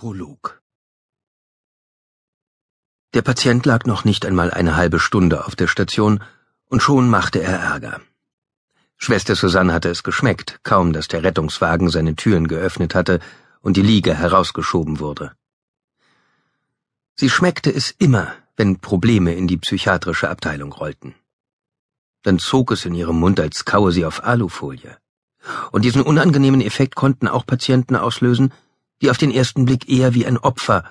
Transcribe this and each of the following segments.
Prolog Der Patient lag noch nicht einmal eine halbe Stunde auf der Station, und schon machte er Ärger. Schwester Susanne hatte es geschmeckt, kaum dass der Rettungswagen seine Türen geöffnet hatte und die Liege herausgeschoben wurde. Sie schmeckte es immer, wenn Probleme in die psychiatrische Abteilung rollten. Dann zog es in ihrem Mund, als kaue sie auf Alufolie. Und diesen unangenehmen Effekt konnten auch Patienten auslösen, die auf den ersten Blick eher wie ein Opfer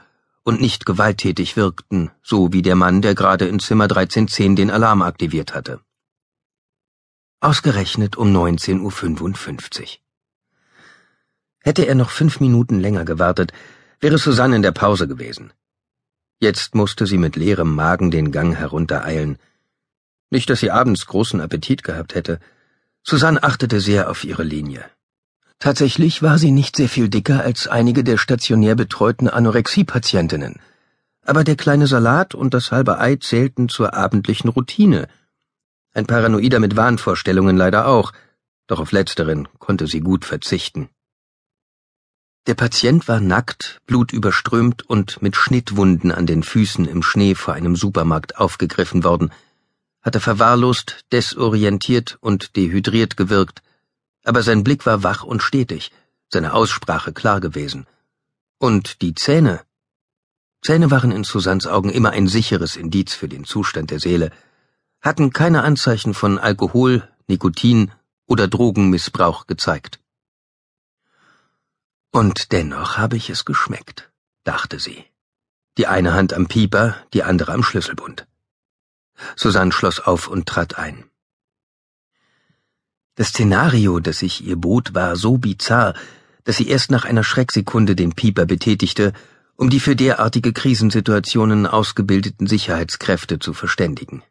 und nicht gewalttätig wirkten, so wie der Mann, der gerade in Zimmer 1310 den Alarm aktiviert hatte. Ausgerechnet um 19.55 Uhr. Hätte er noch fünf Minuten länger gewartet, wäre Susanne in der Pause gewesen. Jetzt musste sie mit leerem Magen den Gang heruntereilen. Nicht, dass sie abends großen Appetit gehabt hätte. Susanne achtete sehr auf ihre Linie. Tatsächlich war sie nicht sehr viel dicker als einige der stationär betreuten Anorexie-Patientinnen. Aber der kleine Salat und das halbe Ei zählten zur abendlichen Routine. Ein Paranoider mit Wahnvorstellungen leider auch, doch auf letzteren konnte sie gut verzichten. Der Patient war nackt, blutüberströmt und mit Schnittwunden an den Füßen im Schnee vor einem Supermarkt aufgegriffen worden, hatte verwahrlost, desorientiert und dehydriert gewirkt, aber sein Blick war wach und stetig, seine Aussprache klar gewesen. Und die Zähne? Zähne waren in Susans Augen immer ein sicheres Indiz für den Zustand der Seele, hatten keine Anzeichen von Alkohol, Nikotin oder Drogenmissbrauch gezeigt. Und dennoch habe ich es geschmeckt, dachte sie. Die eine Hand am Pieper, die andere am Schlüsselbund. Susanne schloss auf und trat ein. Das Szenario, das sich ihr bot, war so bizarr, dass sie erst nach einer Schrecksekunde den Pieper betätigte, um die für derartige Krisensituationen ausgebildeten Sicherheitskräfte zu verständigen.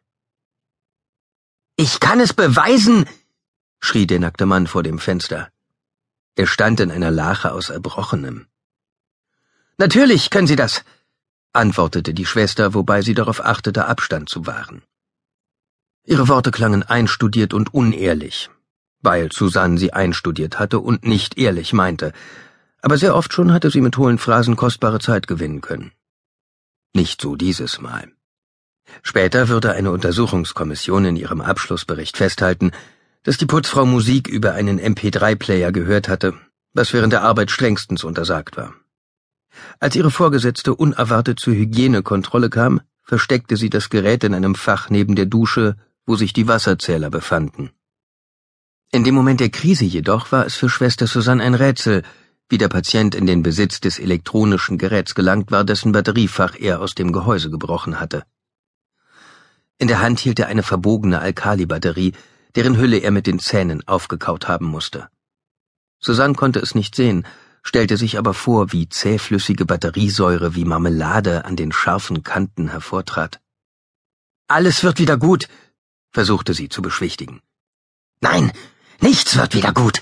Ich kann es beweisen, schrie der nackte Mann vor dem Fenster. Er stand in einer Lache aus Erbrochenem. Natürlich können Sie das, antwortete die Schwester, wobei sie darauf achtete, Abstand zu wahren. Ihre Worte klangen einstudiert und unehrlich, weil Susanne sie einstudiert hatte und nicht ehrlich meinte, aber sehr oft schon hatte sie mit hohlen Phrasen kostbare Zeit gewinnen können. Nicht so dieses Mal. Später würde eine Untersuchungskommission in ihrem Abschlussbericht festhalten, dass die Putzfrau Musik über einen MP3-Player gehört hatte, was während der Arbeit strengstens untersagt war. Als ihre Vorgesetzte unerwartet zur Hygienekontrolle kam, versteckte sie das Gerät in einem Fach neben der Dusche, wo sich die Wasserzähler befanden. In dem Moment der Krise jedoch war es für Schwester Susanne ein Rätsel, wie der Patient in den Besitz des elektronischen Geräts gelangt war, dessen Batteriefach er aus dem Gehäuse gebrochen hatte. In der Hand hielt er eine verbogene Alkali-Batterie, deren Hülle er mit den Zähnen aufgekaut haben musste. Susanne konnte es nicht sehen, stellte sich aber vor, wie zähflüssige Batteriesäure wie Marmelade an den scharfen Kanten hervortrat. Alles wird wieder gut, versuchte sie zu beschwichtigen. Nein, Nichts wird wieder gut,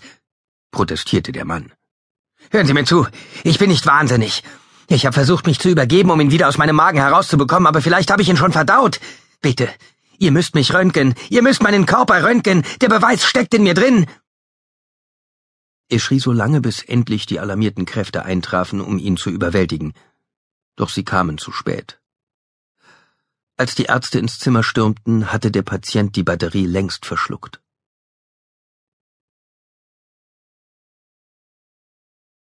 protestierte der Mann. Hören Sie mir zu, ich bin nicht wahnsinnig. Ich habe versucht, mich zu übergeben, um ihn wieder aus meinem Magen herauszubekommen, aber vielleicht habe ich ihn schon verdaut. Bitte, ihr müsst mich röntgen, ihr müsst meinen Körper röntgen, der Beweis steckt in mir drin. Er schrie so lange, bis endlich die alarmierten Kräfte eintrafen, um ihn zu überwältigen. Doch sie kamen zu spät. Als die Ärzte ins Zimmer stürmten, hatte der Patient die Batterie längst verschluckt.